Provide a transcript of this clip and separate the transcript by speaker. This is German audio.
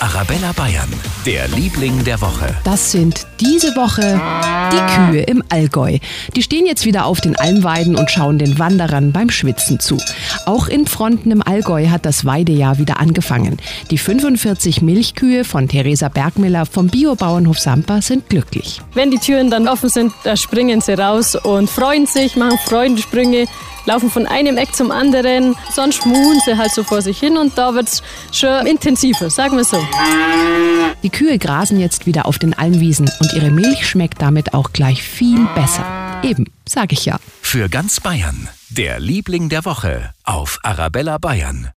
Speaker 1: Arabella Bayern, der Liebling der Woche.
Speaker 2: Das sind diese Woche die Kühe im Allgäu. Die stehen jetzt wieder auf den Almweiden und schauen den Wanderern beim Schwitzen zu. Auch in Fronten im Allgäu hat das Weidejahr wieder angefangen. Die 45 Milchkühe von Theresa Bergmiller vom Biobauernhof Sampa sind glücklich.
Speaker 3: Wenn die Türen dann offen sind, da springen sie raus und freuen sich, machen Freudensprünge, laufen von einem Eck zum anderen, sonst muhen sie halt so vor sich hin und da wird es schon intensiver, sagen wir so.
Speaker 2: Die Kühe grasen jetzt wieder auf den Almwiesen und ihre Milch schmeckt damit auch gleich viel besser. Eben, sag ich ja.
Speaker 1: Für ganz Bayern, der Liebling der Woche auf Arabella Bayern.